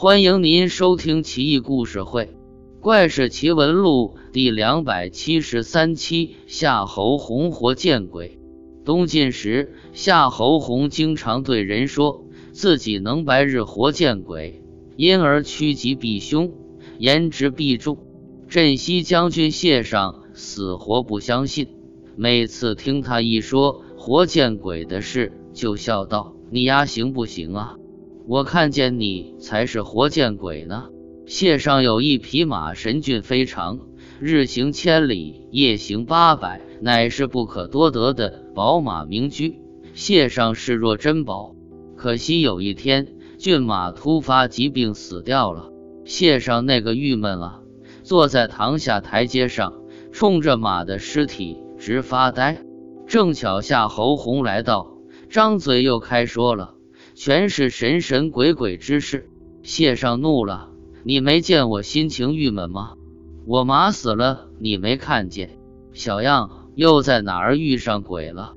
欢迎您收听《奇异故事会·怪事奇闻录》第两百七十三期。夏侯洪活见鬼。东晋时，夏侯洪经常对人说自己能白日活见鬼，因而趋吉避凶，言之必重。镇西将军谢尚死活不相信，每次听他一说活见鬼的事，就笑道：“你丫行不行啊？”我看见你才是活见鬼呢！谢上有一匹马，神骏非常，日行千里，夜行八百，乃是不可多得的宝马名驹。谢上视若珍宝。可惜有一天，骏马突发疾病死掉了。谢上那个郁闷啊，坐在堂下台阶上，冲着马的尸体直发呆。正巧夏侯洪来到，张嘴又开说了。全是神神鬼鬼之事，谢上怒了。你没见我心情郁闷吗？我马死了，你没看见？小样，又在哪儿遇上鬼了？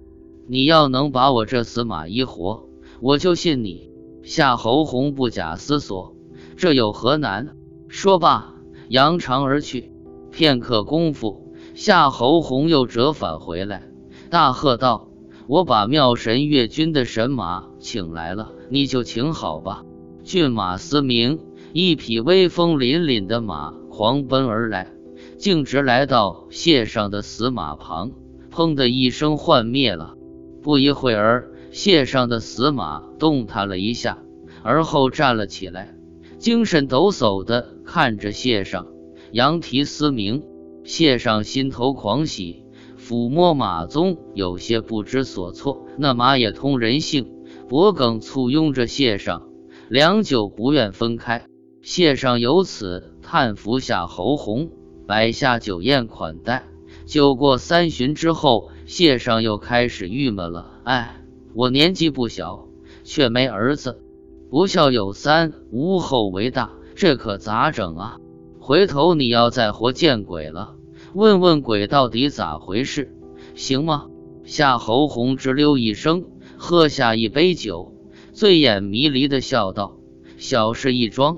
你要能把我这死马医活，我就信你。夏侯洪不假思索，这有何难？说罢，扬长而去。片刻功夫，夏侯洪又折返回来，大喝道。我把妙神岳君的神马请来了，你就请好吧。骏马嘶鸣，一匹威风凛凛的马狂奔而来，径直来到谢上的死马旁，砰的一声幻灭了。不一会儿，谢上的死马动弹了一下，而后站了起来，精神抖擞的看着谢上，羊蹄嘶鸣。谢上心头狂喜。抚摸马鬃，有些不知所措。那马也通人性，脖梗簇拥着谢上，良久不愿分开。谢上由此叹服夏侯洪，摆下酒宴款待。酒过三巡之后，谢上又开始郁闷了。哎，我年纪不小，却没儿子。不孝有三，无后为大，这可咋整啊？回头你要再活见鬼了。问问鬼到底咋回事，行吗？夏侯洪直溜一声，喝下一杯酒，醉眼迷离的笑道：“小事一桩。”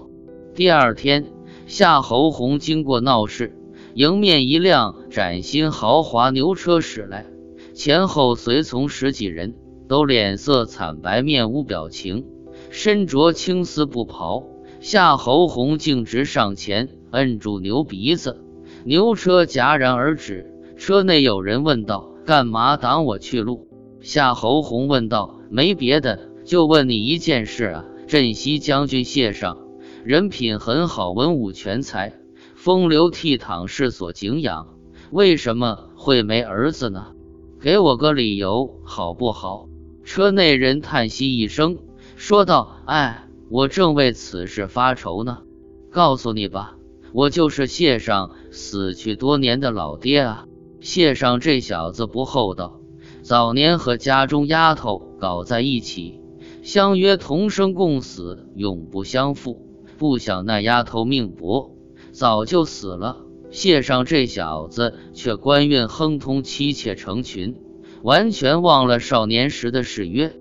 第二天，夏侯洪经过闹市，迎面一辆崭新豪华牛车驶来，前后随从十几人，都脸色惨白，面无表情，身着青丝布袍。夏侯洪径直上前，摁住牛鼻子。牛车戛然而止，车内有人问道：“干嘛挡我去路？”夏侯洪问道：“没别的，就问你一件事啊。镇西将军谢尚，人品很好，文武全才，风流倜傥，世所敬仰，为什么会没儿子呢？给我个理由好不好？”车内人叹息一声，说道：“哎，我正为此事发愁呢。告诉你吧。”我就是谢上死去多年的老爹啊！谢尚这小子不厚道，早年和家中丫头搞在一起，相约同生共死，永不相负。不想那丫头命薄，早就死了。谢尚这小子却官运亨通，妻妾成群，完全忘了少年时的誓约。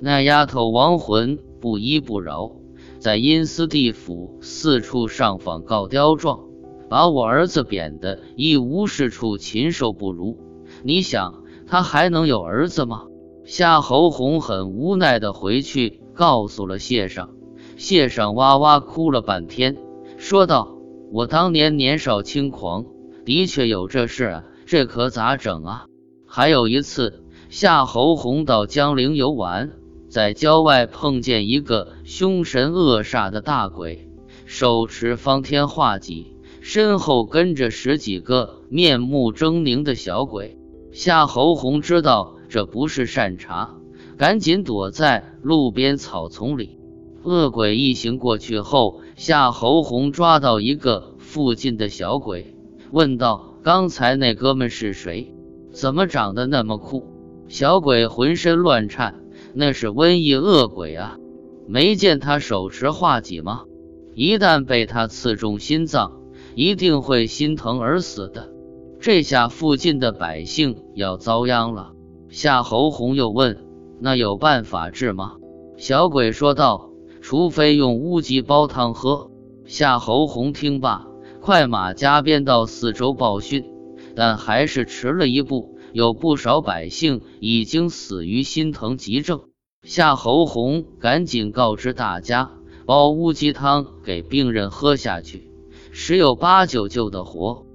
那丫头亡魂不依不饶。在阴司地府四处上访告刁状，把我儿子贬得一无是处，禽兽不如。你想他还能有儿子吗？夏侯洪很无奈的回去告诉了谢尚，谢尚哇哇哭了半天，说道：“我当年年少轻狂，的确有这事啊，这可咋整啊？”还有一次，夏侯洪到江陵游玩。在郊外碰见一个凶神恶煞的大鬼，手持方天画戟，身后跟着十几个面目狰狞的小鬼。夏侯洪知道这不是善茬，赶紧躲在路边草丛里。恶鬼一行过去后，夏侯洪抓到一个附近的小鬼，问道：“刚才那哥们是谁？怎么长得那么酷？”小鬼浑身乱颤。那是瘟疫恶鬼啊！没见他手持画戟吗？一旦被他刺中心脏，一定会心疼而死的。这下附近的百姓要遭殃了。夏侯洪又问：“那有办法治吗？”小鬼说道：“除非用乌鸡煲汤喝。夏侯洪听罢，快马加鞭到四周报讯，但还是迟了一步，有不少百姓已经死于心疼急症。夏侯洪赶紧告知大家，煲乌鸡汤给病人喝下去，十有八九救得活。